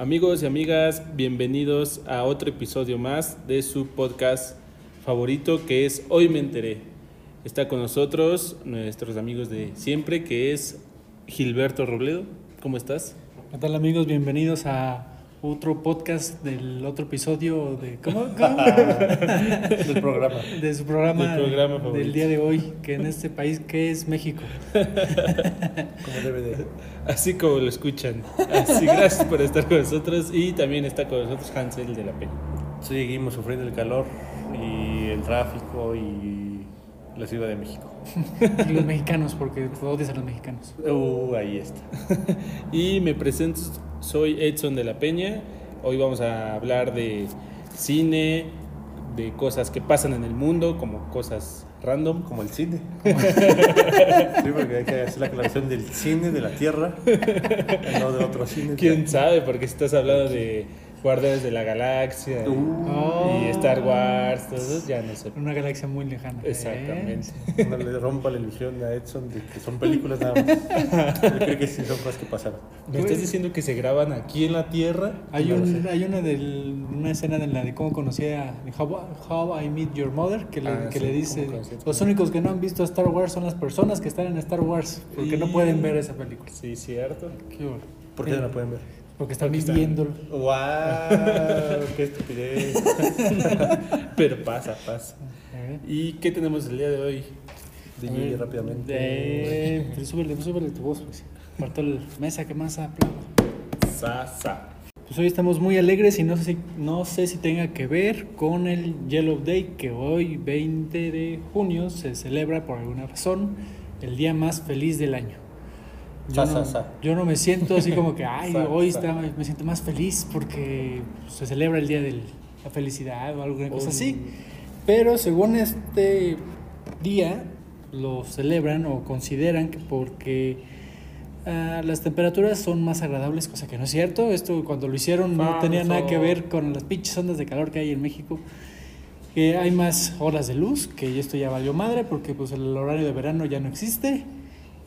Amigos y amigas, bienvenidos a otro episodio más de su podcast favorito que es Hoy me enteré. Está con nosotros nuestros amigos de siempre que es Gilberto Robledo. ¿Cómo estás? ¿Qué tal amigos? Bienvenidos a otro podcast del otro episodio de ¿cómo? cómo? del programa. de su programa, Del programa del día de hoy, que en este país que es México. Como debe de. Así como lo escuchan. Así, gracias por estar con nosotros y también está con nosotros Hansel de la Peña. Seguimos sufriendo el calor y el tráfico y la Ciudad de México. Y los mexicanos, porque tú odias a los mexicanos. Uh, ahí está. Y me presento, soy Edson de la Peña. Hoy vamos a hablar de cine, de cosas que pasan en el mundo, como cosas random. Como el cine. sí, porque hay que hacer la aclaración del cine de la Tierra, no de otro cine. ¿Quién sabe? Porque si estás hablando de Guardianes de la Galaxia Uh, y Star Wars, todo eso, ya no sé. Una galaxia muy lejana. ¿eh? Exactamente. no le rompa la ilusión a Edson de que son películas nada más. Yo creo que sí son cosas que pasaron. ¿Me estás diciendo que se graban aquí en la Tierra? Hay, No un, hay una, del, una escena de la de cómo conocí a How, How I Met Your Mother que le, Ah, que sí, le dice ¿cómo conocí a tu los únicos que no han visto Star Wars son las personas que están en Star Wars porque no Y- pueden ver esa película. Sí, cierto. Qué bueno. ¿Por qué no la pueden ver? Porque están Porque están- viviéndolo. ¡Wow! ¡Qué estupidez! Pero pasa, pasa. ¿eh? ¿Y qué tenemos el día de hoy? Dime rápidamente. Eh, pero súbele, súbele tu voz, pues. Bartol, mesa, ¿qué más aplaudo? Sasa. Pues hoy estamos muy alegres y no sé, si- no sé si tenga que ver con el Yellow Day, que hoy, 20 de junio, se celebra por alguna razón el día más feliz del año. Yo, Sa, no, sa, sa. yo no me siento así como que, ay, hoy está, me siento más feliz porque se celebra el día de la felicidad o alguna cosa así. Pero según este día, lo celebran o consideran que porque ah, las temperaturas son más agradables, cosa que no es cierto. Esto cuando lo hicieron no tenía nada que ver con las pinches ondas de calor que hay en México. Que hay más horas de luz, que esto ya valió madre porque pues el horario de verano ya no existe.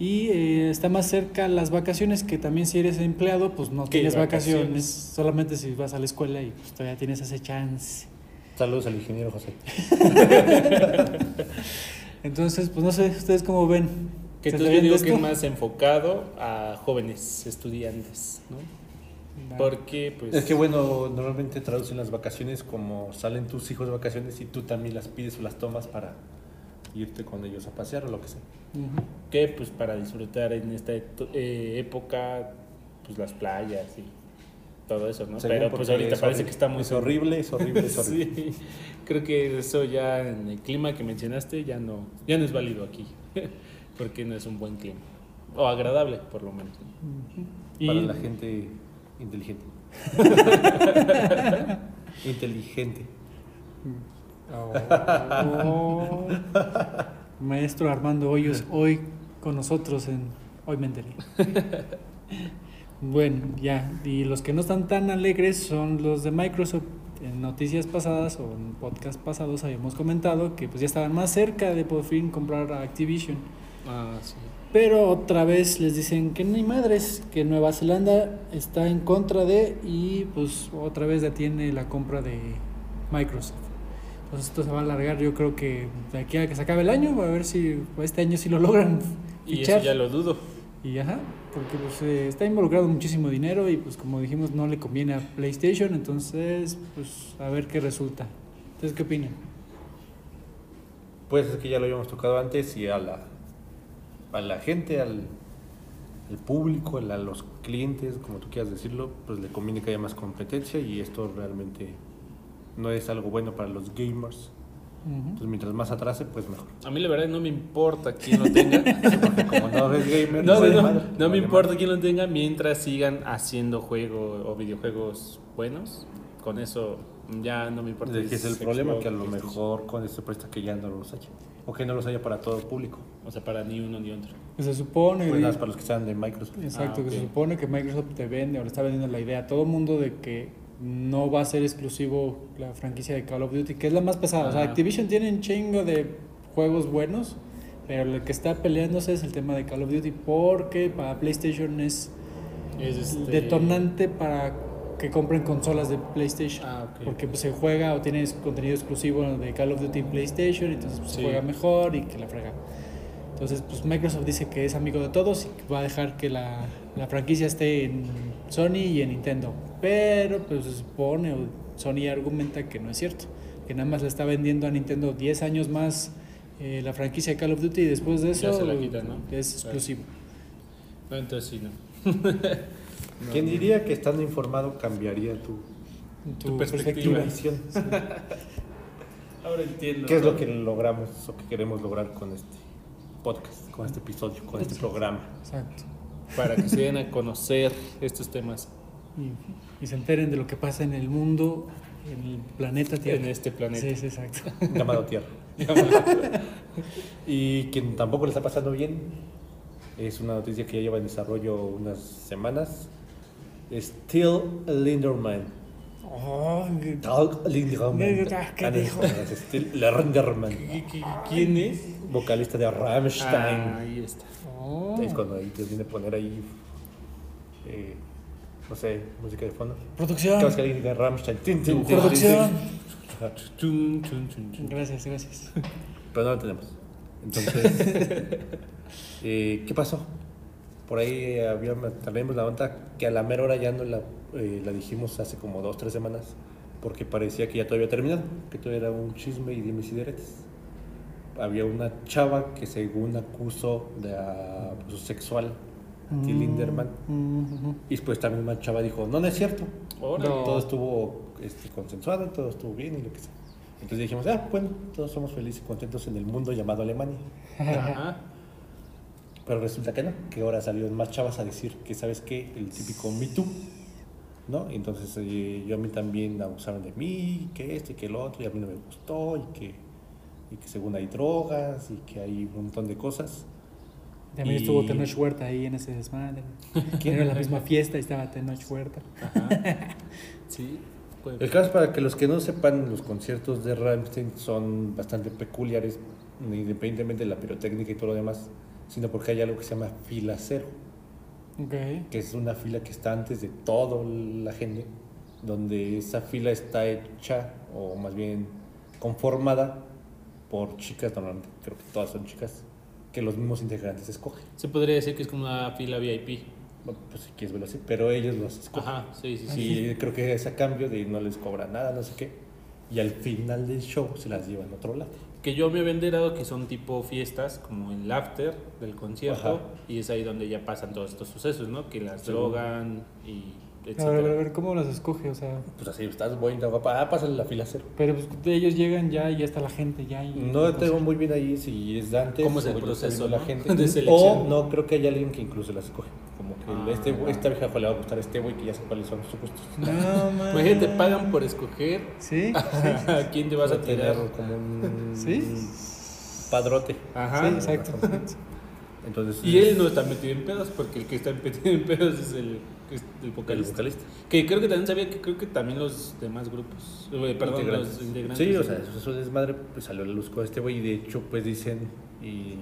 Y eh, está más cerca las vacaciones, que también si eres empleado, pues no ¿Qué tienes vacaciones? vacaciones? solamente si vas a la escuela y pues todavía tienes ese chance. Saludos al ingeniero José. Entonces, pues no sé, ¿ustedes cómo ven? Que ¿Se tú yo digo que es más enfocado a jóvenes estudiantes, ¿no? Porque, pues. Es que bueno, normalmente traducen las vacaciones como salen tus hijos de vacaciones y tú también las pides o las tomas para irte con ellos a pasear o lo que sea. Que pues para disfrutar en esta eh, época, pues las playas y todo eso, ¿no? Según Pero pues ahorita parece horrible. que está muy Es horrible, es horrible, es horrible. Sí, creo que eso ya en el clima que mencionaste ya no, ya no es válido aquí, porque no es un buen clima. O agradable, por lo menos. Y Para la gente inteligente. inteligente. Oh. Maestro Armando Hoyos, hoy con nosotros en Hoy me enteré. Bueno, ya, y los que no están tan alegres son los de Microsoft. En noticias pasadas o en podcast pasados habíamos comentado que pues ya estaban más cerca de por fin comprar a Activision. Ah, sí. Pero otra vez les dicen que ni madres, que Nueva Zelanda está en contra de y pues otra vez detiene la compra de Microsoft. Entonces esto se va a alargar yo creo que de aquí a que se acabe el año, a ver si este año sí lo logran Y eso ya lo dudo. Y ajá, porque pues eh, está involucrado muchísimo dinero y pues como dijimos no le conviene a PlayStation, entonces pues a ver qué resulta. ¿Ustedes qué opinan? Pues es que ya lo habíamos tocado antes y a la, a la gente, al, al público, a los clientes, como tú quieras decirlo, pues le conviene que haya más competencia y esto realmente no es algo bueno para los gamers. Pues mientras más atrase, pues mejor. A mí la verdad no me importa quién lo tenga. Porque como no eres gamer, No, no, no, madre, no me importa quién lo tenga mientras sigan haciendo juegos o videojuegos buenos. Con eso ya no me importa. Es que es el problema, que a lo mejor con este presta que ya no los haya. O que no los haya para todo el público. O sea, para ni uno ni otro. Pues se supone... Pues nada para los que sean de Microsoft. Exacto, Ah, que se supone que Microsoft te vende o le está vendiendo la idea a todo mundo de que no va a ser exclusivo la franquicia de Call of Duty, que es la más pesada. O sea, Ajá. Activision tiene un chingo de juegos buenos, pero lo que está peleándose es el tema de Call of Duty porque para PlayStation es Es este- detonante para que compren consolas de PlayStation. Ah. Porque pues, se juega o tienes contenido exclusivo de Call of Duty en PlayStation, entonces pues, Sí. se juega mejor y que la frega. Entonces, pues Microsoft dice que es amigo de todos y que va a dejar que la, la franquicia esté en Sony y en Nintendo. Pero pues se supone, o Sony argumenta que no es cierto, que nada más le está vendiendo a Nintendo 10 años más eh, la franquicia de Call of Duty y después de Ya eso se la quitan, ¿no? es exclusivo. No, entonces sí, no. No, ¿Quién no. diría que estando informado cambiaría tu, Tu, Tu perspectiva. perspectiva. visión? Ahora entiendo. ¿Qué es lo que logramos o que queremos lograr con este podcast, con este episodio, con este programa? Exacto. Para que se den a conocer estos temas Y, y se enteren de lo que pasa en el mundo, en el planeta Tierra. en este planeta. Sí, sí, exacto. Llamado Tierra. y quien tampoco le está pasando bien es una noticia que ya lleva en desarrollo unas semanas. Still Linderman. Oh, Linderman. ¿Qué Ah, es Still Linderman. ¿Qui- qui- ¿Quién es? Vocalista de Ah, Rammstein. ahí está. oh. Es cuando ahí te viene a poner ahí, eh, no sé, música de fondo. Producción. Vez que alguien diga Rammstein, tin, tin, tin, Producción. tin, tin. Gracias, gracias. Pero no lo tenemos. Entonces, eh, ¿qué pasó? Por ahí eh, había, traemos la onda que a la mera hora ya no la, eh, la dijimos hace como dos, tres semanas, porque parecía que ya todo había terminado, que todo era un chisme y dimes y diretes. Había una chava que según acusó de abuso sexual Till Linderman, Mm, y después también una chava dijo, no, no es cierto, Órale. Todo estuvo este, consensuado, todo estuvo bien y lo que sea. Entonces dijimos, ah, bueno, todos somos felices y contentos en el mundo llamado Alemania. Ajá. Pero resulta que no, que ahora salieron más chavas a decir que, ¿sabes qué? El típico Me Too, ¿no? Entonces eh, yo a mí también abusaron de mí, que esto y que el otro, y a mí no me gustó, y que, y que según hay drogas, y que hay un montón de cosas. También Y- estuvo Tenoch Huerta ahí en ese desmadre. ¿Quién? Era la misma fiesta y estaba Tenoch Huerta. Ajá. Sí. pues, El caso es para que los que no sepan, los conciertos de Rammstein son bastante peculiares, independientemente de la pirotécnica y todo lo demás, sino porque hay algo que se llama fila cero. Ok. que es una fila que está antes de toda la gente, donde esa fila está hecha, o más bien conformada, por chicas, normalmente creo que todas son chicas, que los mismos integrantes escogen. Se podría decir que es como una fila VIP. Bueno, pues si quieres verlo así, pero ellos los escogen. Ajá, sí, sí, sí. Y creo que es a cambio de no les cobran nada, no sé qué. Y al final del show se las llevan a otro lado. Que yo me había enterado que son tipo fiestas, como el after del concierto, Ajá. y es ahí donde ya pasan todos estos sucesos, ¿no? Que las Sí. drogan y A ver, a ver, a ver, ¿cómo las escoge? O sea, Pues así, estás bonita, guapa, ah, pásale la fila cero. pero pues, ellos llegan ya y ya está la gente ya. Y, No tengo muy bien ahí si es Dante ¿Cómo es el proceso, no? la gente. de selección? O no, creo que hay alguien que incluso las escoge. Como que Ah. este, esta vieja le va a gustar a este güey que ya sé cuáles son sus gustos. No, man. Imagínate, pagan por escoger Sí, a quién te vas a tener tirar. como un Sí. padrote. Ajá. sí, exacto. Entonces, Y él no está metido en pedos, porque el que está metido en pedos es el, el el vocalista. vocalista. Que creo que también sabía que creo que también los demás grupos, eh, perdón, Integrantes. los integrantes. Sí, o sea, eso, desmadre pues salió a la luz con este güey y de hecho pues dicen y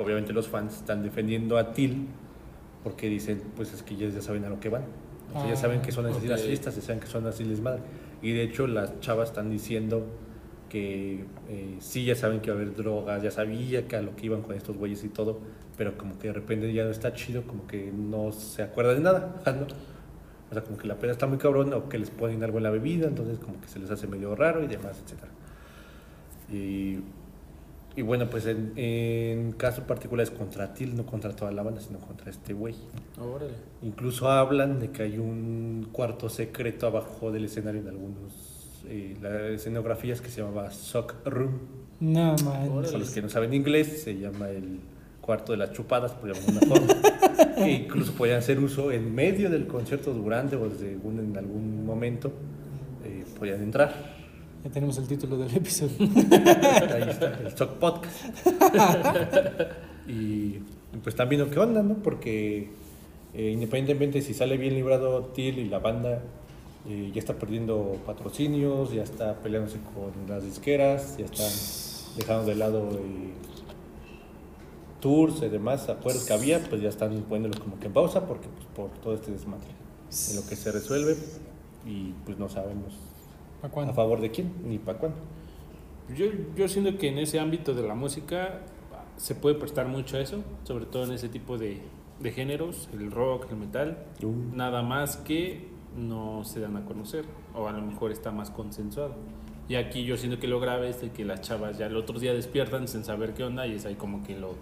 obviamente los fans están defendiendo a Till porque dicen pues es que ellos ya saben a lo que van. O sea, ya Ah, saben que son así las ok. fiestas, ya saben que son así desmadre. Y de hecho las chavas están diciendo que eh, sí ya saben que va a haber drogas, ya sabía que a lo que iban con estos güeyes y todo, pero como que de repente ya no está chido, como que no se acuerda de nada, ¿no? O sea, como que la pena está muy cabrón o que les ponen algo en la bebida, entonces como que se les hace medio raro y demás, etc. Y, y bueno, pues en, en caso particular es contra Til, no contra toda la banda, sino contra este güey. Órale. Incluso hablan de que hay un cuarto secreto abajo del escenario en algunos eh, las escenografías que se llamaba Sock Room. No, man. Para los que no saben inglés, se llama el cuarto de las chupadas, por llamarlo de una forma. que incluso podían hacer uso en medio del concierto, durante o según en algún momento, eh, podían entrar. Ya tenemos el título del episodio. Ahí está, el Sock Podcast. y, y pues están viendo qué onda, ¿no? Porque eh, independientemente si sale bien librado Till y la banda, eh, ya está perdiendo patrocinios, ya está peleándose con las disqueras, ya están dejando de lado eh, tours y demás, acuerdos que había, pues ya están poniéndolos como que en pausa porque pues, por todo este desmadre. En lo que se resuelve, y pues no sabemos ¿Para a favor de quién ni para cuándo. Yo, yo siento que en ese ámbito de la música se puede prestar mucho a eso, sobre todo en ese tipo de, de géneros, el rock, el metal, nada más que no se dan a conocer, o a lo mejor está más consensuado. Y aquí yo siento que lo grave es de que las chavas ya el otro día despiertan sin saber qué onda y es ahí como que lo,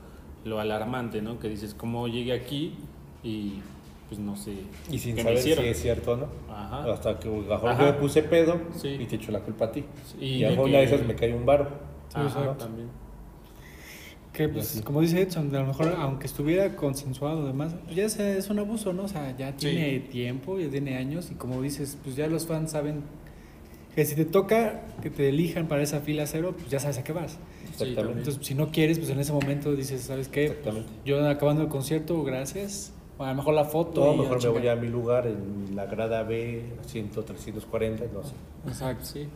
lo alarmante, ¿no? Que dices, ¿cómo llegué aquí? Y pues no sé. Y sin qué me saber si hicieron. es cierto o no. Ajá. Hasta que lo mejor Ajá. yo me puse pedo Sí. y te echo la culpa a ti. Y Y, a de una esas me cae un bar. Ajá, exacto. también. Que pues, como dice Edson, a lo mejor aunque estuviera consensuado además, pues ya es, es un abuso, ¿no? O sea, ya Sí. tiene tiempo, ya tiene años y como dices, pues ya los fans saben que si te toca que te elijan para esa fila cero, pues ya sabes a qué vas. Exactamente. Entonces, si no quieres, pues en ese momento dices, ¿sabes qué? Exactamente. Yo acabando el concierto, gracias. O a lo mejor la foto. Todo y a mejor me voy a mi lugar en la grada B, 100, 340, no sé. Exacto. Sí.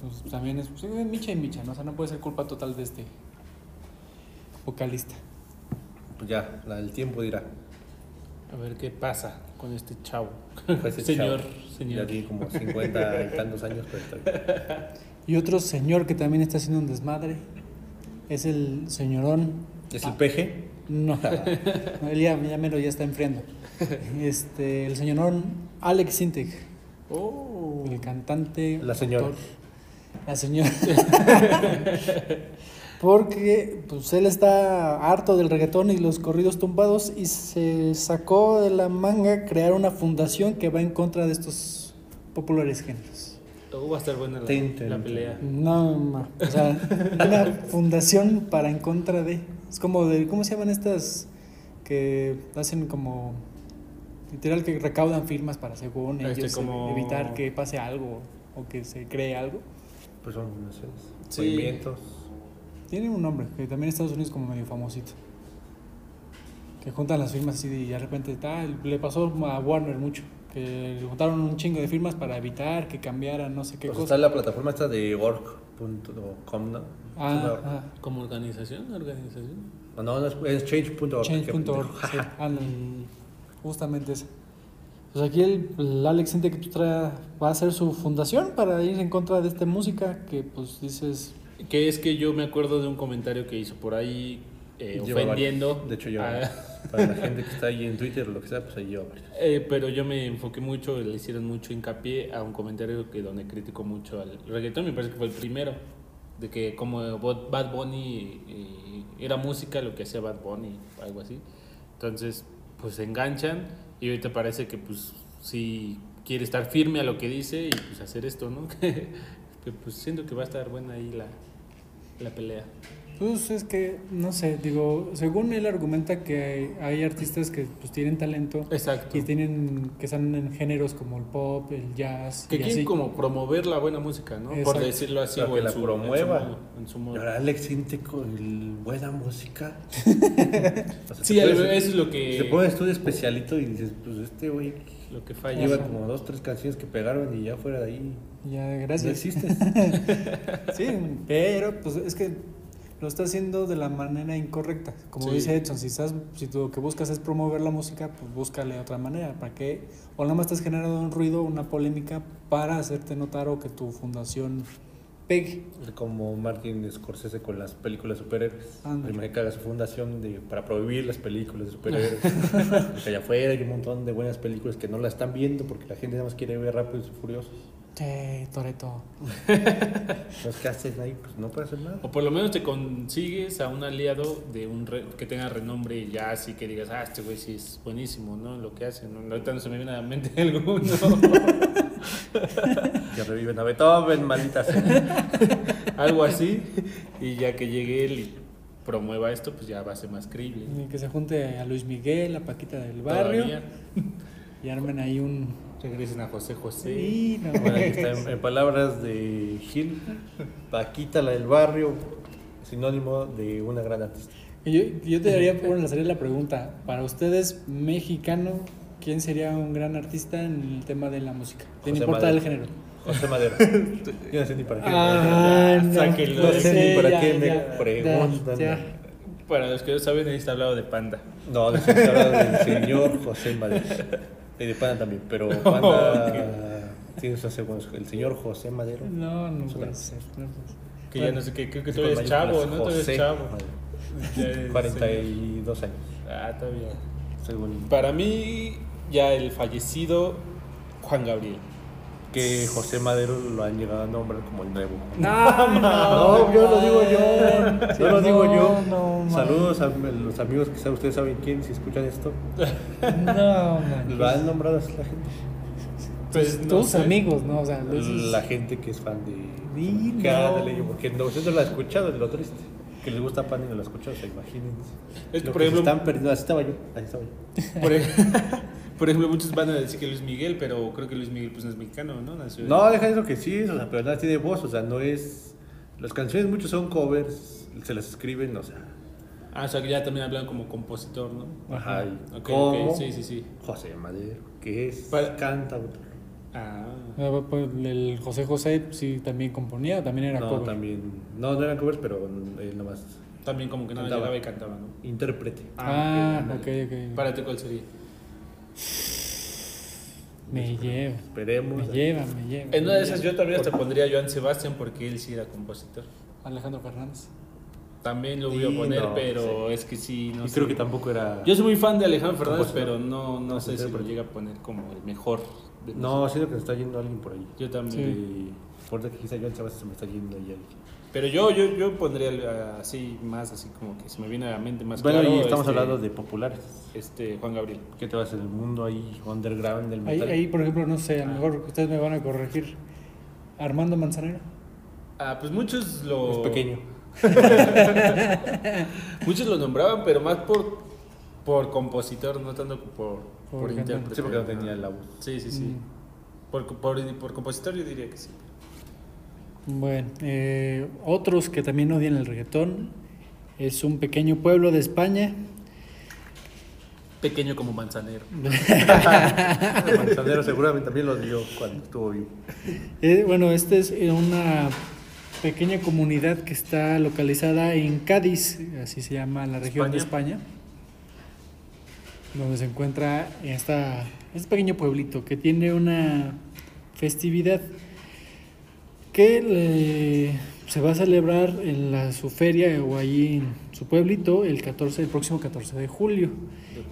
Pues también es pues, es micha y micha, ¿no? O sea, no puede ser culpa total de este vocalista. Pues ya, la- el tiempo dirá. A ver qué pasa con este chavo. Pues ese señor, chavo, señor. Ya tiene como 50 y tantos años, pero está. Y otro señor que también está haciendo un desmadre es el señorón. ¿Es Ah, el peje? No, no, él ya, ya mero ya está enfriando. Este, el señorón Alex Sintek, Oh. el cantante. La señora. La señora. Porque pues él está harto del reggaetón y los corridos tumbados y se sacó de la manga crear una fundación que va en contra de estos populares géneros. Oh, va a estar buena la, la pelea. No, ma, o sea, una fundación para en contra de. Es como de, ¿cómo se llaman estas que hacen como literal que recaudan firmas para según Este, ellos como- evitar que pase algo o que se cree algo? Pues son no Sí. movimientos. Tiene un nombre que también en Estados Unidos es como medio famosito. Que juntan las firmas así y de repente ah, le pasó a Warner mucho. Que le juntaron un chingo de firmas para evitar que cambiaran no sé qué Pues cosa. está la plataforma esta de org.com, ¿no? Ah, ah, ¿Como organización? ¿Organización? No, no, es, change.org. Change.org. sí. Justamente ese. Pues aquí el, el Alex siente que tú trae, va a hacer su fundación para ir en contra de esta música que pues dices, Que es que yo me acuerdo de un comentario que hizo por ahí eh, ofendiendo. De hecho, yo, a- para la gente que está ahí en Twitter o lo que sea, pues ahí varios. Eh, pero yo me enfoqué mucho, le hicieron mucho hincapié a un comentario que donde criticó mucho al reggaetón, me parece que fue el primero, de que como Bad Bunny era música lo que hacía Bad Bunny, algo así. Entonces, pues se enganchan y ahorita parece que pues sí quiere estar firme a lo que dice y pues hacer esto, ¿no? que pues siento que va a estar buena ahí la, la pelea. pues es que, no sé, digo, según él argumenta que hay, hay artistas que pues tienen talento Exacto. y tienen, que están en géneros como el pop, el jazz Que y quieren así. como promover la buena música, ¿no? Por decirlo así, o que en la su, promueva. En su, modo, en su modo. Y ahora Alex siente con el buena música. O sea, Sí, pones- eso es lo que, Te pones tú de especialito y dices, pues este güey lo que falla. lleva Ajá. como dos, tres canciones que pegaron y ya fuera de ahí. Ya, No gracias. existes. Sí, pero pues es que lo está haciendo de la manera incorrecta. Como Sí. dice Edson, si, estás, si tú lo que buscas es promover la música, pues búscale otra manera. ¿Para qué? O nada más estás generando un ruido, una polémica para hacerte notar o que tu fundación pegue. Como Martin Scorsese con las películas de superhéroes. Primero que haga su fundación de, para prohibir las películas de superhéroes. porque allá afuera hay un montón de buenas películas que no la están viendo porque la gente nada más quiere ver rápidos y furiosos. Che, Toreto. Entonces, ¿qué hacen ahí? Pues no puede hacer nada. O por lo menos te consigues a un aliado de un re- que tenga renombre y ya así que digas, ah, este güey sí es buenísimo, ¿no? Lo que hace, ¿no? Ahorita no se me viene a la mente alguno. Ya reviven a Beethoven, maldita sea. Algo así. Y ya que llegue él y promueva esto, pues ya va a ser más creíble. Y Que se junte a Luis Miguel, a Paquita del Barrio Todavía y armen ahí un. regresen a José José. Sí, no, Bueno, aquí está en, en palabras de Gil, Paquita la del barrio, sinónimo de una gran artista. Y Yo, yo te daría por lanzaría la pregunta, para ustedes, mexicano, ¿quién sería un gran artista en el tema de la música? Sin José importar el género. José Madero. Yo no sé ni para qué. Ah, no. Sáquenlo. no sé ni para ya, qué me ya, preguntan. ya. Para los que no saben, ahí está hablado de Panda. No, no sé si habla del señor José Madero. Y de Panda también, pero Panda. Tienes a segundo, el señor José Madero. No, no puede ser. no puede ser. Que ya no sé qué, creo que Es todavía con es chavo, ¿no? Todavía es José chavo. Madero. Ya es- 42 años, Ah, todavía. según. Para mí, ya el fallecido Juan Gabriel. Que José Madero lo han llegado a nombrar como el nuevo. No, No, yo lo digo yo. Yo lo digo yo. No. Saludos a los amigos que saben- ustedes saben quién, si escuchan esto. No, man. Lo han nombrado así la gente. Pues, no Tus sé. amigos, ¿no? O sea, La gente que es fan de. Di, Que no. ándale, yo, porque no, usted no lo ha escuchado, es lo triste. Que les gusta pan y no lo ha escuchado, o sea, imagínense. Es Lo por que se ejemplo- están perdiendo, así estaba yo, así estaba yo. Por, ej- por ejemplo, muchos van a decir que Luis Miguel, pero creo que Luis Miguel pues no es mexicano, ¿no? Nació No, deja eso que sí, o sea, pero nada tiene voz, o sea, no es. Las canciones muchos son covers, se las escriben, o sea. Ah, o sea, que ya también hablan como compositor, ¿no? Ajá, y Ok, como ok, sí, sí, sí. José Madero, que es Para- cantautor. Ah. Ah, pues, El José José sí también componía, también era No, cover. también. No, no eran covers, pero él nomás. También como que nada Cantaba. llegaba y cantaba, ¿no? Intérprete. Ah, ok, ok, ok. Para ti, ¿cuál sería? Me lleva, Esperemos. me lleva, me lleva. En una de esas yo también te pondría a Joan Sebastián porque él sí era compositor. Alejandro Fernández. También lo voy Sí, a poner, no, pero es que sí, no y sé. creo que tampoco era. Yo soy muy fan de Alejandro Fernández, pero no, no sé si lo llega a poner como el mejor. de No, siento que se está yendo alguien por ahí. Yo también. Y por que quizá Joan Sebastián se me está yendo ahí alguien. Pero yo, yo, yo pondría así, más así como que se me viene a la mente más Bueno, claro. y estamos este, hablando de populares. Este, Juan Gabriel. ¿Qué te va a hacer el mundo ahí, underground del Ahí, metal? ahí, por ejemplo, no sé, a lo mejor ustedes me van a corregir. Armando Manzanero. Ah, pues muchos lo... Es pequeño. Muchos lo nombraban, pero más por, por compositor, no tanto por, por, intérprete. Sí, porque no tenía la voz. Sí, sí, sí. Mm. Por, por, por compositor yo diría que sí. Bueno, eh, otros que también odian el reggaetón es un pequeño pueblo de España. Pequeño como manzanero. Manzanero seguramente también lo dio cuando estuvo vivo. Eh, bueno, esta es eh, una pequeña comunidad que está localizada en Cádiz, así se llama la región de España, donde se encuentra esta, este pequeño pueblito que tiene una festividad que le- se va a celebrar en la, su feria o allí en su pueblito el 14, el próximo 14 de julio.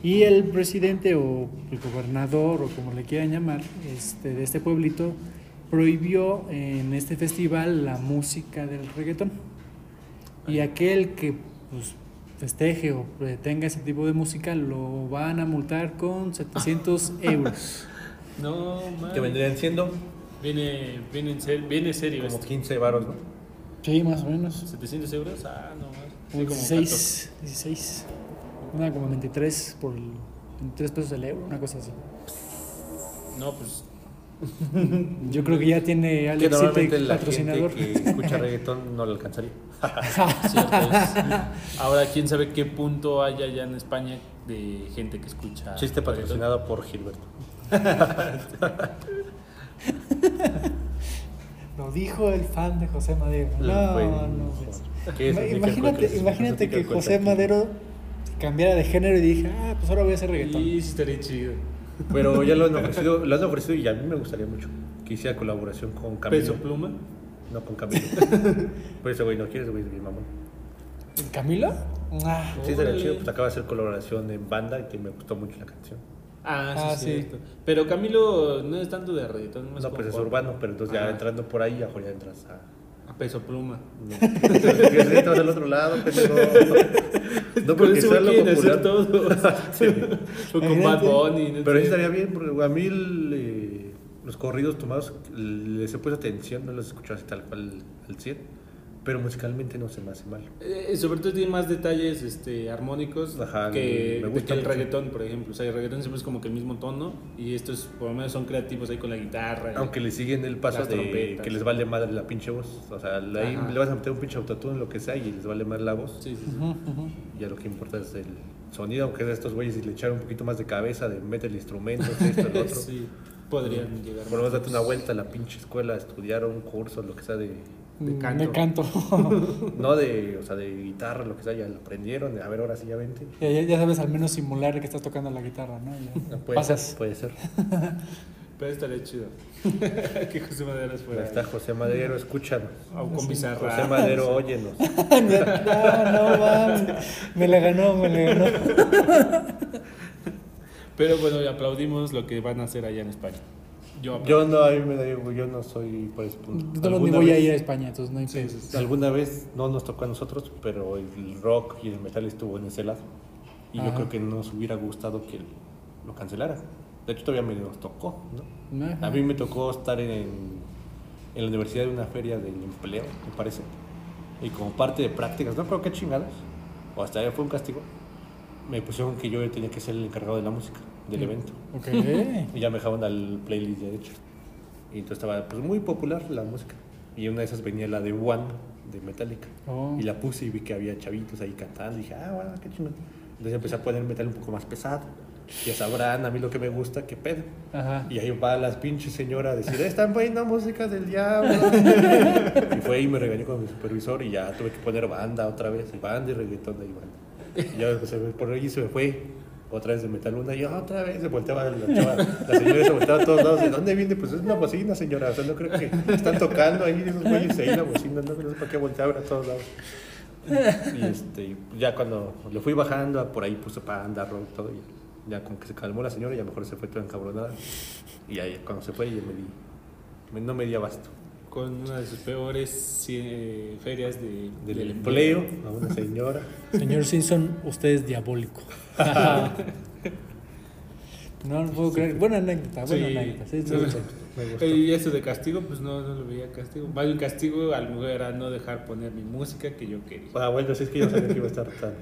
Y el presidente o el gobernador o como le quieran llamar este, de este pueblito prohibió en este festival la música del reggaetón. Y aquel que pues, festeje o tenga ese tipo de música lo van a multar con 700 euros. No, man. Que vendrían siendo Viene, viene, en ser- viene serio como esto. 15 varos, ¿no? Sí, más o menos. 700 euros, ah, no más. Sí, Como como 16, 16. Una como 23 por el, 23 pesos el euro, una cosa así. 14. No, pues Yo creo que ya tiene Que Alex normalmente la patrocinador. gente que escucha reggaetón no le alcanzaría. cierto es. Ahora, quién sabe qué punto haya ya en España de gente que escucha. Chiste reggaetón. patrocinado por Gilberto. Lo dijo el fan de José Madero. No, no. ¿Qué es Ima- Miquel Imagínate, imagínate que José aquí. Madero cambiara de género y dije, ah, pues ahora voy a hacer reggaetón. Sí, sí, estaría chido. Pero ya lo han ofrecido, lo han ofrecido y a mí me gustaría mucho que hiciera colaboración con Camilo. Peso pluma. No con Camilo. Por eso, güey, no quieres, güey, mi mamá. ¿Camilo? Ah, Sí, estaría Órale. chido. Pues acaba de hacer colaboración en banda y que me gustó mucho la canción. Ah, sí, Ah, sí. sí. cierto. Pero Camilo no es tanto de reggaetón. No, como pues es urbano, pero entonces ya Ah. entrando por ahí, ya ya entras a. A peso pluma. No, entrar del otro lado, pero no. No porque Por sea lo quieren hacer popular. todo. o con Bad Bunny. no Pero sé. sí estaría bien, porque a mí el, eh, los corridos tomados les he puesto atención, no los he escuchado así tal cual al 100, pero musicalmente no se me hace mal. Eh, sobre todo tiene más detalles este, armónicos Ajá, que, me gusta que el reggaetón, por ejemplo. O sea, el reggaetón siempre es como que el mismo tono y estos por lo menos son creativos ahí con la guitarra. Aunque le siguen el paso de trompetas. que les vale madre la pinche voz. O sea, ahí Ajá. le vas a meter un pinche autotune, lo que sea, y les vale más la voz. Sí, sí, sí. ya lo que importa es el sonido, aunque de estos güeyes y le echar un poquito más de cabeza, de meter instrumentos, esto, el otro. Sí, podrían llegar. Por lo menos date una vuelta a la pinche escuela, a estudiar un curso, lo que sea de... De Mm, canto. De canto. No de, o sea, de guitarra, lo que sea, ya lo aprendieron. A ver, ahora sí ya vente. ya, ya- ya sabes al menos simular que estás tocando la guitarra, ¿no? Ya Puede pasas. ser, puede ser. Pero estaría chido. que José Madero fuera. Ahí está José Madero, escúchanos. O con Bizarra. José Madero, óyenos. no, no, mames. Me la ganó, me la ganó. Pero bueno, aplaudimos lo que van a hacer allá en España. Yo. Yo no, a mí me da igual, yo no soy por ese punto. Yo no ni a vez- ir a España, entonces no hay Sí, pedo. sí, sí. Alguna vez no nos tocó a nosotros, pero el rock y el metal estuvo en ese lado. Y yo creo que nos hubiera gustado que lo cancelaran. De hecho, todavía me nos tocó, ¿no? Ajá. A mí me tocó estar en, en la universidad de una feria del empleo, me parece. Y como parte de prácticas, no creo que chingadas, o hasta ahí fue un castigo, me pusieron que yo tenía que ser el encargado de la música del Mm. evento. Ok. Y ya me dejaban al playlist ya hecho. Y entonces estaba pues, muy popular la música. Y una de esas venía la de One de Metallica. Oh. Y la puse y vi que había chavitos ahí cantando. Y dije, ah, bueno, qué chingón. Entonces empecé a poner metal un poco más pesado. Ya sabrán a mí lo que me gusta, qué pedo. Ajá. Y ahí va las pinches señoras a decir, están poniendo música del diablo. y fue y me regañó con mi supervisor y ya tuve que poner banda otra vez. Y banda y reggaetón ahí banda. Y ya empecé por ahí se me fue. Otra vez de metal una y otra vez se volteaba la chava. La señora se volteaba a todos lados. ¿De dónde viene? Pues es una bocina, señora. O sea, no creo que están tocando ahí esos güeyes ahí la bocina. No creo para qué volteaba a todos lados. Y este, ya cuando le fui bajando, por ahí puse panda, rock, todo. Y ya como que se calmó la señora y a lo mejor se fue toda encabronada. Y ahí cuando se fue, ya me di, no me di abasto. Con una de sus peores eh, ferias de, Del empleo a una señora. Señor Simpson, usted es diabólico. no, no puedo creer. Buena anécdota, buena Sí. anécdota. Sí, sí, No, gustó. Y eso de castigo, pues no, no lo veía castigo. Más bien castigo a lo mejor era no dejar poner mi música que yo quería. Ah, bueno, sí es que yo sabía que iba a estar tan.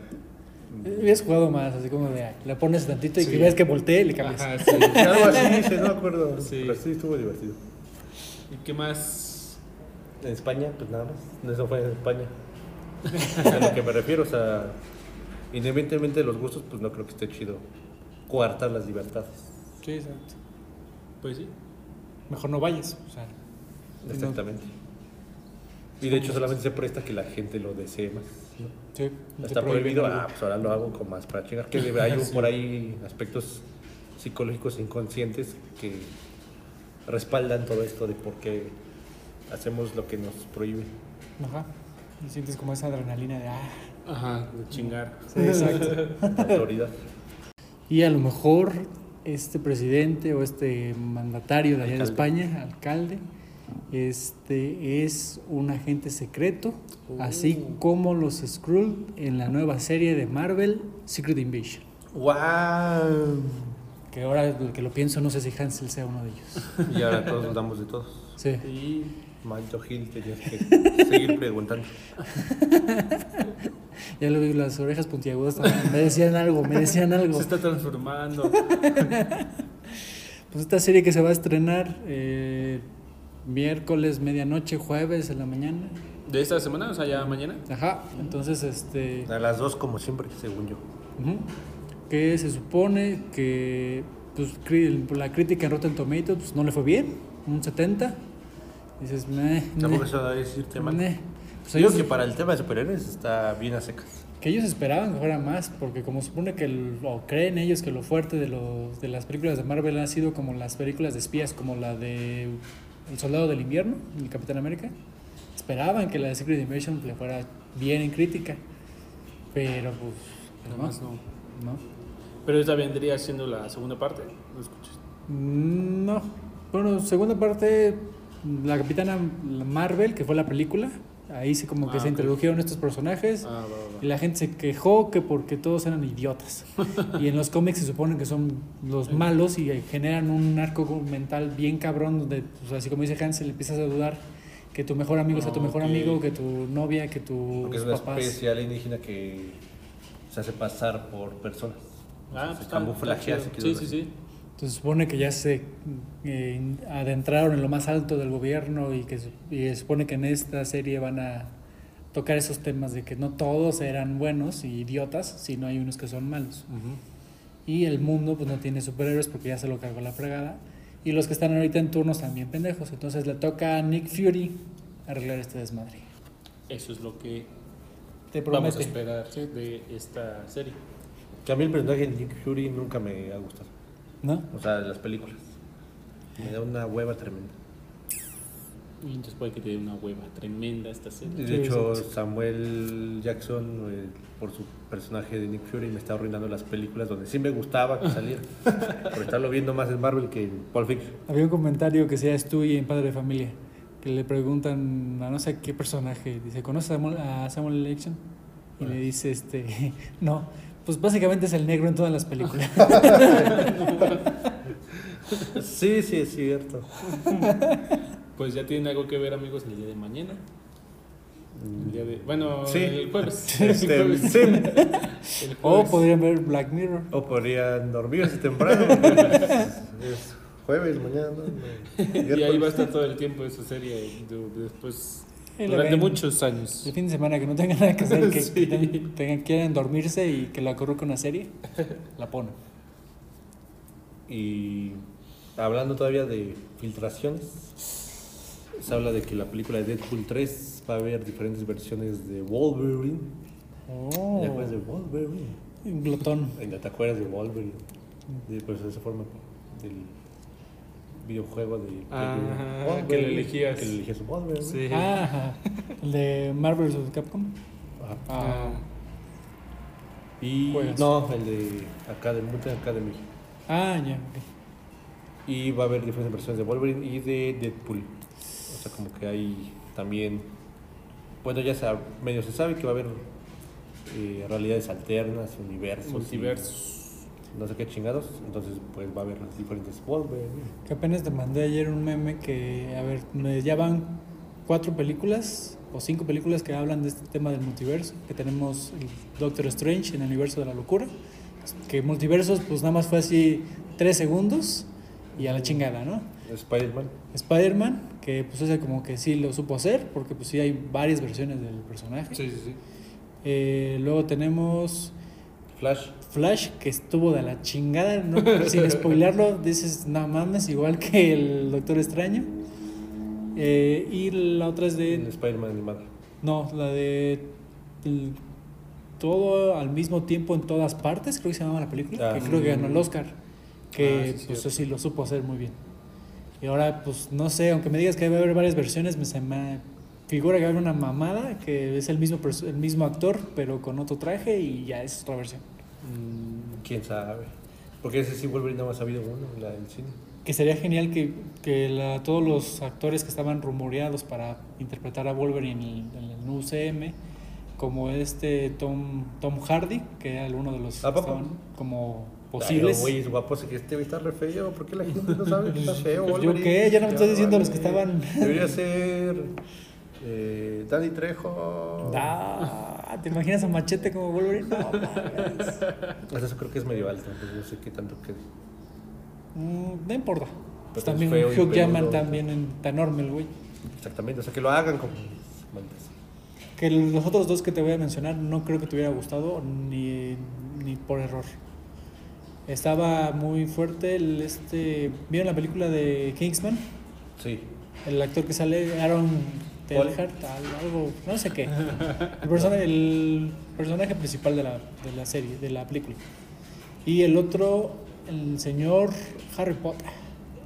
Hubieras jugado más, así como de, le pones tantito y Sí. que veas que voltee y le cambias. Ajá, sí. Algo así, no me acuerdo. Sí. Pero sí estuvo divertido. ¿Y qué más? En España, pues nada más. Eso fue en España. a lo que me refiero, o sea, independientemente de los gustos, pues no creo que esté chido coartar las libertades. Sí, exacto. Pues sí. Mejor no vayas. O sea, Exactamente. Y de hecho solamente se presta que la gente lo desee más. ¿no? sí, Está prohibido, algo. ah, pues ahora lo hago con más para chingar. Que hay un- por ahí aspectos psicológicos inconscientes que respaldan todo esto de por qué hacemos lo que nos prohíbe. Ajá. Y sientes como esa adrenalina de, ah, Ajá, de chingar. sí, exacto. La autoridad. Y a lo mejor este presidente o este mandatario de allá de. España, alcalde, este es un agente secreto, así como los Skrull en la nueva serie de Marvel, Secret Invasion. ¡Wow! Que ahora que lo pienso, no sé si Hansel sea uno de ellos. Y ahora todos dudamos de todos. Sí. Y Manto Gil, tenías que seguir preguntando. Ya lo vi, las orejas puntiagudas también. Me decían algo, me decían algo. se está transformando. Pues esta serie que se va a estrenar eh, miércoles, medianoche, jueves en la mañana. ¿De esta semana? O sea, ya mañana. Ajá, entonces este... A las dos, como siempre, según yo. Que se supone que pues, la crítica en Rotten Tomatoes pues, no le fue bien, un 70. Dices, meh, Tampoco eso va a decirte mal. meh. Pues Digo ellos- que para el tema de superhéroes está bien a secas. que ellos esperaban que fuera más, porque como supone que, el- o creen ellos que lo fuerte de, los, de las películas de Marvel han sido como las películas de espías, como la de El Soldado del Invierno, el Capitán América, esperaban que la de Secret Invasion le fuera bien en crítica, pero pues, pues Nada más no. no, no. Pero esta vendría siendo la segunda parte. ¿Lo escuchas? Mm, No. Bueno, segunda parte, la Capitana Marvel, que fue la película, ahí sí como que Ah, se introdujeron estos personajes. Ah, va, va, Y la gente se quejó que porque todos eran idiotas. y en los cómics se supone que son los malos y generan un arco mental bien cabrón donde, pues, así como dice Hansel, empiezas a dudar que tu mejor amigo sea tu mejor Ok. amigo, que tu novia, que tus Porque es una papás. especie alienígena que se hace pasar por personas. O Ah, sea, pues se camuflajea, quieres Sí, sí, sí. Entonces se supone que ya se eh, adentraron en lo más alto del gobierno y que se- y supone que en esta serie van a tocar esos temas de que no todos eran buenos y idiotas, sino hay unos que son malos. Y el mundo pues no tiene superhéroes porque ya se lo cargó la fregada. Y los que están ahorita en turnos también pendejos. Entonces le toca a Nick Fury arreglar este desmadre. Eso es lo que Te vamos a esperar de esta serie. Que a mí el personaje de Nick Fury nunca me ha gustado. ¿No? O sea, de las películas. Me da una hueva tremenda. Y entonces puede que te dé una hueva tremenda esta Y serie. de hecho. Samuel Jackson, eh, por su personaje de Nick Fury, me está arruinando las películas donde sí me gustaba que saliera. por estarlo viendo más en Marvel que en Pulp Fiction. Había un comentario que sea Stewie en Padre de Familia, que le preguntan a no sé qué personaje, dice, ¿conoces a Samuel, a Samuel. Jackson? Y le dice, este, no, pues básicamente es el negro en todas las películas. Sí, sí, es cierto. Pues ya tienen algo que ver, amigos, el día de mañana. El día de, bueno, Sí. el jueves. Este, el jueves. sí. El o podrían ver Black Mirror. O podrían dormirse temprano. es jueves, mañana. ¿no? y ahí va a estar todo el tiempo esa serie. de- Después, Y la durante ven muchos años. El fin de semana que no tengan nada que hacer, que Sí. quiten- tengan, quieran dormirse y que la corro con una serie, la ponen. Y hablando todavía de filtraciones, se habla de que la película de Deadpool 3 va a haber diferentes versiones de Wolverine. Oh, ¿Te acuerdas de Wolverine? un glotón. Venga, ¿Te acuerdas de Wolverine? De, pues esa forma del videojuego de Ah, que lo elegías. Que lo elegías Wolverine. Sí. Ah, el de Marvel vs. Capcom. Ajá. Ah, Y Juegas. no, el de Academy, Mutant Academy. ah ya. ok. Y va a haber diferentes versiones de Wolverine y de Deadpool. O sea, como que hay también. Bueno, ya se, medio se sabe que va a haber eh, realidades alternas, universos. y Multiversos. No sé qué chingados. Entonces, pues va a haber las diferentes Wolverine. Que apenas te mandé ayer un meme que, a ver, me- ya van cuatro películas o cinco películas que hablan de este tema del multiverso. Que tenemos el Doctor Strange en el universo de la locura. Que multiversos, pues nada más fue así tres segundos y a la chingada, ¿no? Spider-Man. Spider-Man, que pues ese como que sí lo supo hacer, porque pues sí hay varias versiones del personaje. Sí, sí, sí. Eh, luego tenemos Flash. Flash, que estuvo de la chingada, ¿no? sin spoilearlo, dices, no mames, igual que el Doctor Extraño. Eh, y la otra es de... Spider-Man animado. No, la de... el- todo al mismo tiempo en todas partes, creo que se llamaba la película, Ah, que creo que ganó el Oscar, que Ah, sí, pues sí lo supo hacer muy bien. Y ahora, pues no sé, aunque me digas que va a haber varias versiones, me, se me figura que va a haber una mamada, que es el mismo, el mismo actor, pero con otro traje y ya es otra versión. Mm, ¿Quién sabe? Porque ese sí Wolverine nada más ha habido uno la del cine. Que sería genial que, que la- todos los actores que estaban rumoreados para interpretar a Wolverine en el, en el UCM, como este Tom, Tom Hardy, que era uno de los que estaban como Ay, posibles. güey, es guapo, que este güey está re feo. ¿Por qué la gente no sabe que está feo? Pues, ¿yo Wolverine? qué? Ya no me estoy Ya, diciendo los vale. que estaban- Debería ser. Eh, Danny Trejo. Ah, ¿Te imaginas a Machete como Wolverine? No, mames. Hasta eso creo que es medio alto, no sé qué tanto quede. Mm, no importa. Pues también Hugh Jackman también está enorme el güey. Exactamente, o sea, que lo hagan como. Que los otros dos que te voy a mencionar no creo que te hubiera gustado ni, ni por error. Estaba muy fuerte el este. ¿Vieron la película de Kingsman? Sí. El actor que sale, Aaron. Telhart, al- algo, no sé qué. El, persona- el personaje principal de la, de la serie, de la película. Y el otro, el señor Harry Potter.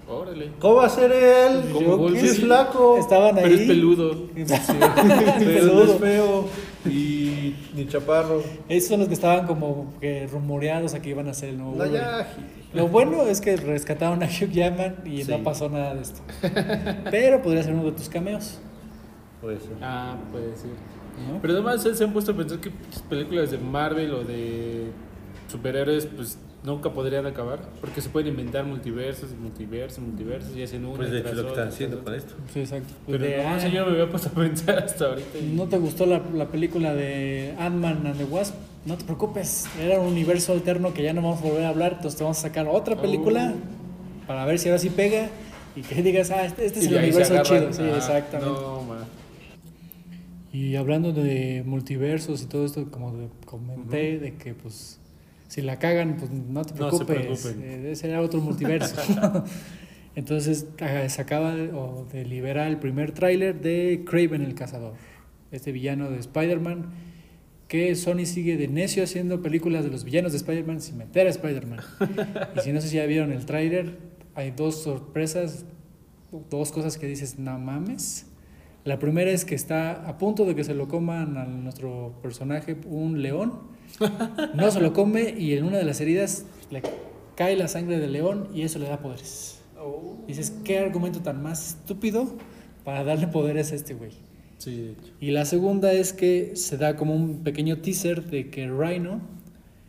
Órale. ¿Cómo va a ser él? Como es flaco. Estaban ahí. Pero es peludo. Pero Peludo. es feo. Y ni chaparro. Esos son los que estaban como que rumoreados a que iban a ser el nuevo ya. Lo bueno es que rescataron a Hugh Jackman y Sí. no pasó nada de esto. Pero podría ser uno de tus cameos. Puede ser. Ah, puede ser. ¿no? Pero además se han puesto a pensar que pues, películas de Marvel o de superhéroes pues nunca podrían acabar porque se pueden inventar multiversos, multiversos, multiversos y hacen una Pues de hecho lo que están haciendo con esto. Sí, exacto. Pero De, no, ah, yo no me había puesto a pensar hasta ahorita. y- ¿No te gustó la, la película de Ant-Man and the Wasp? No te preocupes, era un universo alterno que ya no vamos a volver a hablar, entonces te vamos a sacar otra película para ver si ahora sí pega y que digas, ah, este, este es el universo agarran. chido. Sí, Ah, exactamente. No. Y hablando de multiversos y todo esto, como de- comenté, de que pues si la cagan, pues no te No preocupes, preocupen. eh, otro multiverso. Entonces ah, se acaba de, o de liberar el primer tráiler de Craven el Cazador, este villano de Spider-Man, que Sony sigue de necio haciendo películas de los villanos de Spider-Man sin meter a Spider-Man. y si no sé si ya vieron el tráiler, hay dos sorpresas, dos cosas que dices, no mames. La primera es que está a punto de que se lo coman a nuestro personaje un león. No se lo come y en una de las heridas le cae la sangre del león y eso le da poderes. Dices, ¿qué argumento tan más estúpido para darle poderes a este güey? Sí, de hecho. Y la segunda es que se da como un pequeño teaser de que Rhino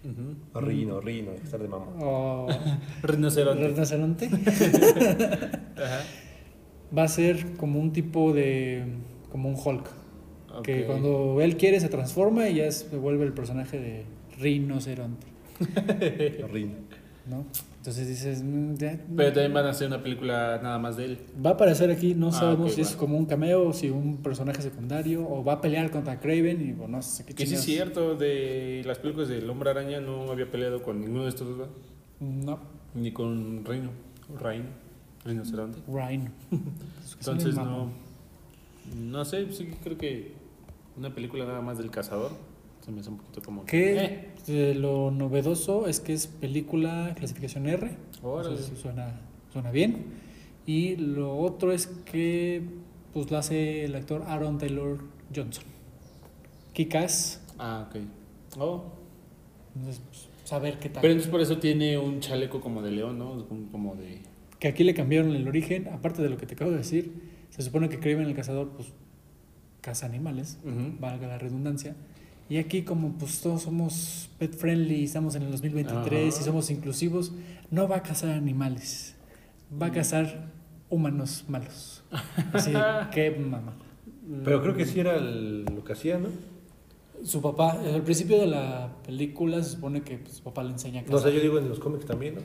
Ujú. O Rino, Rino, estar de mamá. o Rinoceronte. rinoceronte Ajá. Va a ser como un tipo de como un Hulk que cuando él quiere se transforma y ya se vuelve el personaje de rinoceronte Rino. ¿no? entonces dices mm, ya- Pero también van a hacer una película nada más de él. va a aparecer aquí no Ah, sabemos si es como un cameo o si un personaje secundario o va a pelear contra Craven y bueno no sé qué Que sí es cierto, de las películas del Hombre Araña no había peleado con ninguno de estos dos, ¿verdad? no Ni con Reino. Reino. Rinoceronte. Rhino Entonces no. No sé, sí creo que una película nada más del cazador se me hace un poquito como. que Eh, lo novedoso es que es película clasificación R órale. Eso suena, suena bien. Y lo otro es que pues lo hace el actor Aaron Taylor Johnson. Kikas. Ah, ok. Oh. Entonces, pues, saber qué tal. Pero entonces por eso tiene un chaleco como de león, ¿no? Como de. Que aquí le cambiaron el origen, aparte de lo que te acabo de decir, se supone que Kraven el cazador pues caza animales, Ujú. valga la redundancia. Y aquí como pues todos somos pet friendly, estamos en el 2023 Ajá. y somos inclusivos, no va a cazar animales, va a cazar humanos malos. Así que mamá. Pero creo que sí era el- lo que hacía, ¿no? Su papá, al principio de la película se supone que pues, su papá le enseña a No, o cazar. sea, yo digo en los cómics también, ¿no?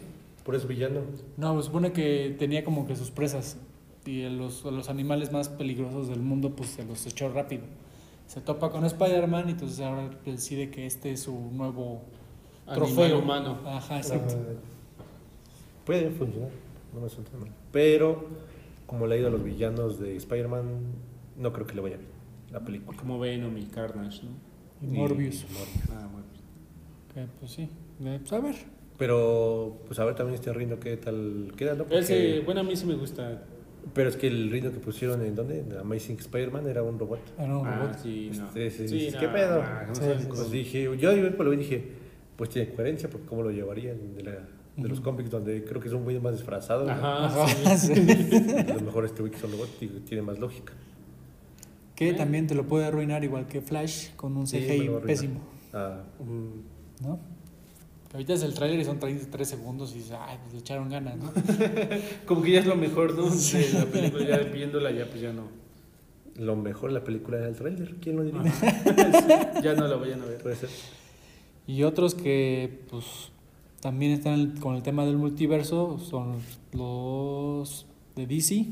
Por eso villano. No, se supone que tenía como que sus presas y a los, a los animales más peligrosos del mundo pues se los echó rápido. Se topa con Spider-Man y entonces ahora decide que este es su nuevo Animal trofeo. humano. Ajá, exacto. Puede funcionar, no me suena mal. Pero, como le ha ido a los villanos de Spider-Man, no creo que le vaya bien la película. Como Venom y Carnage, ¿no? Y Morbius. Y Morbius. Ah, bueno. Que, pues sí, eh, pues, a ver. Pero, pues a ver también este Rino qué tal queda, ¿no? Porque- Ese, bueno, a mí sí me gusta. Pero es que el Rino que pusieron en ¿dónde? En Amazing Spider-Man era un robot. Era un Ah, robot. sí, no. Este, sí, Sí, no, ¿Qué pedo? no Sí, cómo- Pues dije, yo lo vi y dije, pues tiene coherencia, porque cómo lo llevarían de, la- de los cómics donde creo que son muy más disfrazados. ¿no? Ajá, Ajá, sí. sí. A lo mejor este güey que es un robot tiene más lógica. Que también te lo puede arruinar igual que Flash con un CGI pésimo, Ah, ¿no? Ahorita es el tráiler y son 33 segundos y dices, ay, pues le echaron ganas, ¿no? Como que ya es lo mejor, ¿no? De la película, ya viéndola, ya pues ya no. lo mejor la película era el tráiler, ¿quién lo diría? Ya no la vayan a ver. Puede ser. Y otros que pues también están con el tema del multiverso son los de DC,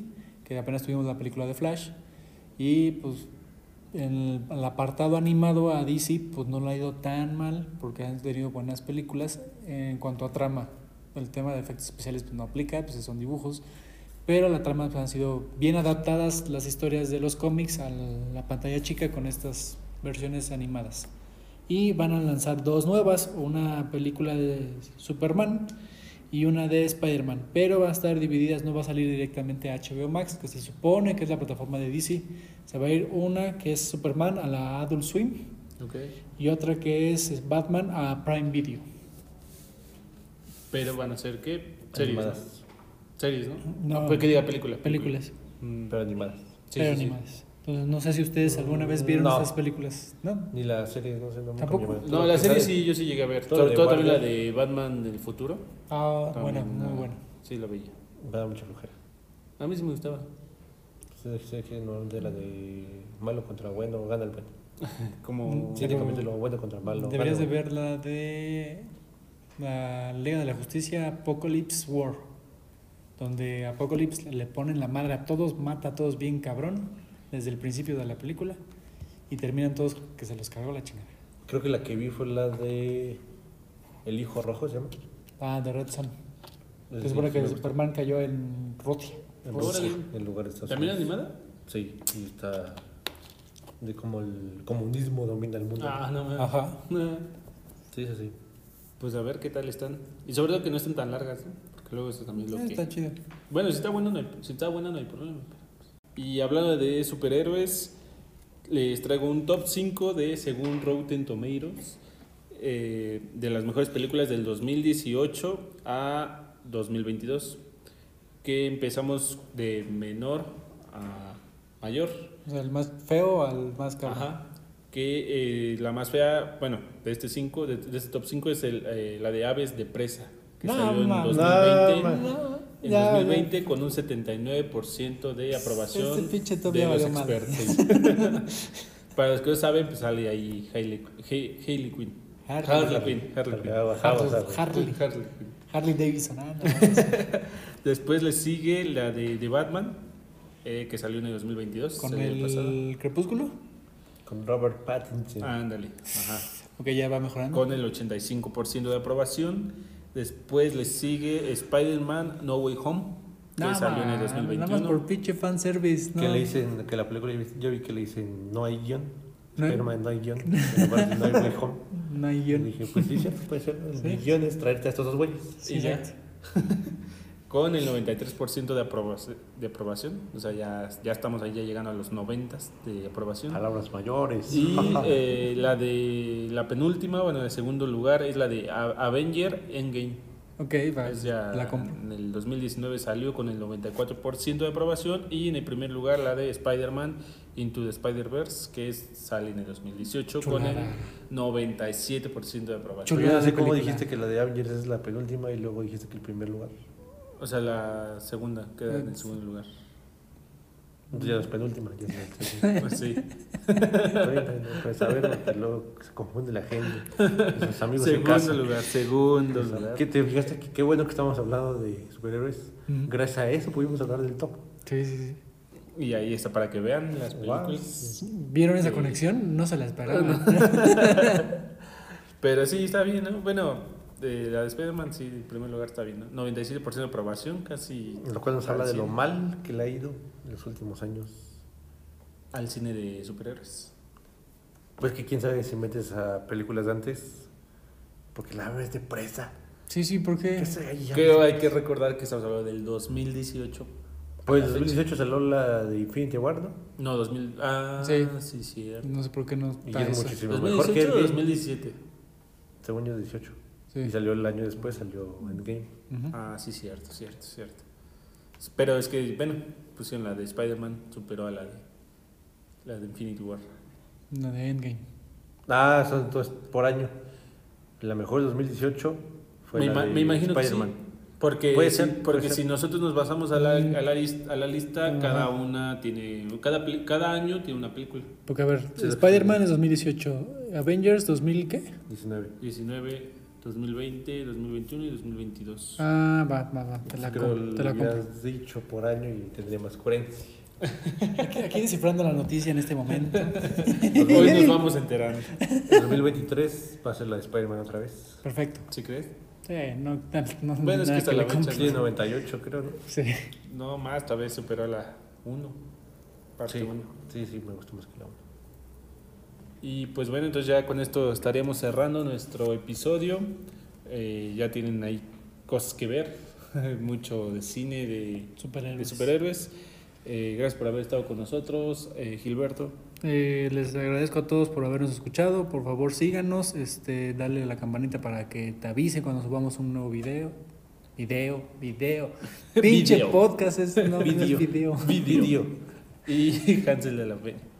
que apenas tuvimos la película de Flash. Y pues en el, el apartado animado a DC pues no le ha ido tan mal porque han tenido buenas películas en cuanto a trama. El tema de efectos especiales pues, no aplica, pues son dibujos. Pero la trama pues, han sido bien adaptadas las historias de los cómics a la pantalla chica con estas versiones animadas. Y van a lanzar dos nuevas, una película de Superman y una de Spider-Man, pero va a estar divididas, no va a salir directamente a HBO Max, que se supone que es la plataforma de DC. Se va a ir una que es Superman a la Adult Swim Ok. y otra que es Batman a Prime Video. Pero van a ser, ¿qué? Series. ¿no? Animadas. Series, ¿no? No. Ah, pues que diga película. Películas, Mm, Pero animadas. sí, pero sí, sí. Entonces no sé si ustedes alguna vez vieron No. esas películas, ¿no? Ni la serie, no sé, no me ¿Tampoco? No, la serie sí, yo sí llegué a ver. Todo Sobre todo también la de Batman del futuro. Ah, También, buena, muy buena. Sí, la veía. Me da mucha flojera. A mí sí me gustaba. Sé, que no de la de malo contra bueno, gana el bueno. Como. Sí, Pero- te lo bueno contra malo. Deberías de ver la de la Liga de la Justicia Apocalypse War, donde Apocalypse le ponen la madre a todos, mata a todos bien cabrón desde el principio de la película y terminan todos que se los cargó la chingada. Creo que la que vi fue la de El Hijo Rojo, ¿se llama? Ah, de Red Son. Esa Se sí, supone que. Superman cayó en Rusia. En. Rusia, en lugar de Estados ¿También Unidos. animada? Sí, y está de cómo el comunismo domina el mundo. Ah, no me. Ajá. Sí, sí, sí. Pues a ver qué tal están. Y sobre todo que no estén tan largas, ¿no? Porque Luego eso también es lo Ah, que... está chido. Bueno, si está bueno no hay, si está bueno no hay problema. Y hablando de superhéroes, les traigo un top 5 de según Rotten Tomatoes eh, de las mejores películas del 2018 a 2022. Que empezamos de menor a mayor. O sea, el más feo al más caro. Ajá. Que eh, la más fea, bueno, de este 5, de, de este top 5 es el, eh, la de Aves de Presa. Que No, salió en 2020. no, ma- No, En ya, 2020 con un 79% de aprobación Este pinche de ya los expertos. Para los que no saben, pues sale ahí Hailey, Hailey Quinn. Harley. Harley Quinn. Harley Quinn. Harley. Harley. Harley. Harley. Harley Davidson. ah, Después le sigue la de, de Batman, eh, que salió en el 2022. Con el el crepúsculo. Con Robert Pattinson. Ándale. Ajá. Ok, ya va mejorando. Con el 85% de aprobación. Después le sigue Spider-Man No Way Home, que Nada salió en el más, Nada más 2021. por pinche fanservice. Que no. le dicen, que la película yo vi que le dicen no hay guion. No hay- Spider-Man no hay guion. No hay way home. No hay Y guion. dije, pues sí, cierto, puede ser. El Sí. guion es traerte a estos dos güeyes. Sí, y ya. Con el 93% de aprobación, de aprobación. O sea, ya, ya estamos ahí ya llegando a los 90 de aprobación. Palabras mayores. Y eh, la de la penúltima, bueno, de segundo lugar, es la de A- Avenger Endgame. Ok, va. Es ya La en el 2019 salió con el 94% de aprobación y en el primer lugar la de Spider-Man Into the Spider-Verse que es, sale en el 2018 con el Chulada. 97% de aprobación. Chulada. Cómo película. dijiste que la de Avengers es la penúltima y luego dijiste que el primer lugar. O sea, la segunda queda en el segundo lugar. Entonces ya es penúltima. Ya es Pues sí. Pues a ver, porque luego se confunde la gente. Sus amigos en segundo casa. lugar, segundo lugar. ¿Qué te fijaste? Qué bueno que estamos hablando de superhéroes. Gracias a eso pudimos hablar del top. Sí, sí, sí. Y ahí está para que vean las Wow. películas. ¿Vieron esa Sí. conexión? No se la esperaban. Pero sí, está bien, ¿no? Bueno, de la de Spider-Man, sí, en primer lugar está bien, ¿no? 97% de aprobación, casi Lo cual nos habla de lo al mal que le ha ido en los últimos años. al cine de superhéroes. Pues que quién sabe si metes a películas de antes. Porque la ves de presa. Sí, sí, ¿por qué? ¿Qué sé? Ahí ya- Creo hay que recordar que estamos hablando del 2018. Pues en A la fecha. 2018 salió la de Infinity War, ¿no? No, 2000. Ah, Sí. sí, sí. No sé por qué no Y es eso. muchísimo mejor que 2018 Endgame. 2017. Según yo, 18. Sí. Y salió el año después, salió Endgame. Ujú. Ah, sí, cierto, cierto, cierto. Pero es que, bueno, pusieron la de Spider-Man, superó a la de, la de Infinity War. La de Endgame. Ah, son entonces por año. La mejor de 2018 fue Me, la de me imagino que sí. Spider-Man. Porque, Puede sí, ser, puede porque ser. si nosotros nos basamos a la, a la, a la lista, Ajá. cada una tiene. Cada, cada año tiene una película. Porque, a ver, Sí, Spider-Man es 2018. Avengers 2000, ¿qué? 19. 19, 2020, 2021 y 2022. Ah, va, va, va. Te la, Creo com- que te la lo compro. hubieras dicho por año y tendría más coherencia. Aquí, aquí descifrando la noticia en este momento. Hoy nos vamos enterando. En 2023 va a ser la de Spider-Man otra vez. Perfecto. ¿Sí crees? Sí, no, no, Bueno, es que hasta le la fecha. Sí, 98 creo, ¿no? Sí. No, más, tal vez superó la 1. Parte Sí, 1. sí, sí, me gustó más que la 1. Y pues bueno, entonces ya con esto estaríamos cerrando nuestro episodio. Eh, ya tienen ahí cosas que ver, mucho de cine, de, Superhéroes. de superhéroes. Eh, gracias por haber estado con nosotros, eh, Gilberto. Eh, les agradezco a todos por habernos escuchado. Por favor, síganos. Este, dale a la campanita para que te avise cuando subamos un nuevo video. Video, video. Pinche Video. podcast es, no, no es Video. video. Video. Y Hansel de la Peña.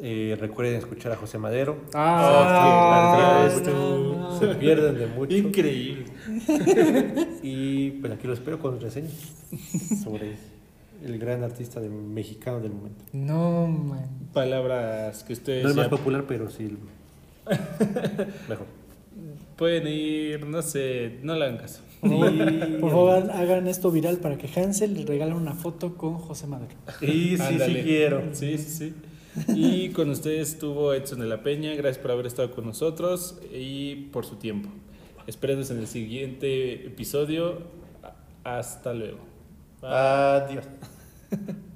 Eh, recuerden escuchar a José Madero. Ah, Oh, no, no. Se pierden de mucho. Increíble. Y pues aquí lo espero con reseñas sobre el gran artista de- mexicano del momento. No, man. Palabras que ustedes No es más ya popular, pero sí mejor. pueden ir, no sé, no le hagan caso. Y, Por favor, hagan esto viral para que Hansel le regale una foto con José Madero. y sí, Ándale. sí quiero. Sí, sí, sí. Y con ustedes estuvo Edson de la Peña. Gracias por haber estado con nosotros y por su tiempo. Espérenos en el siguiente episodio. Hasta luego. Bye. Adiós.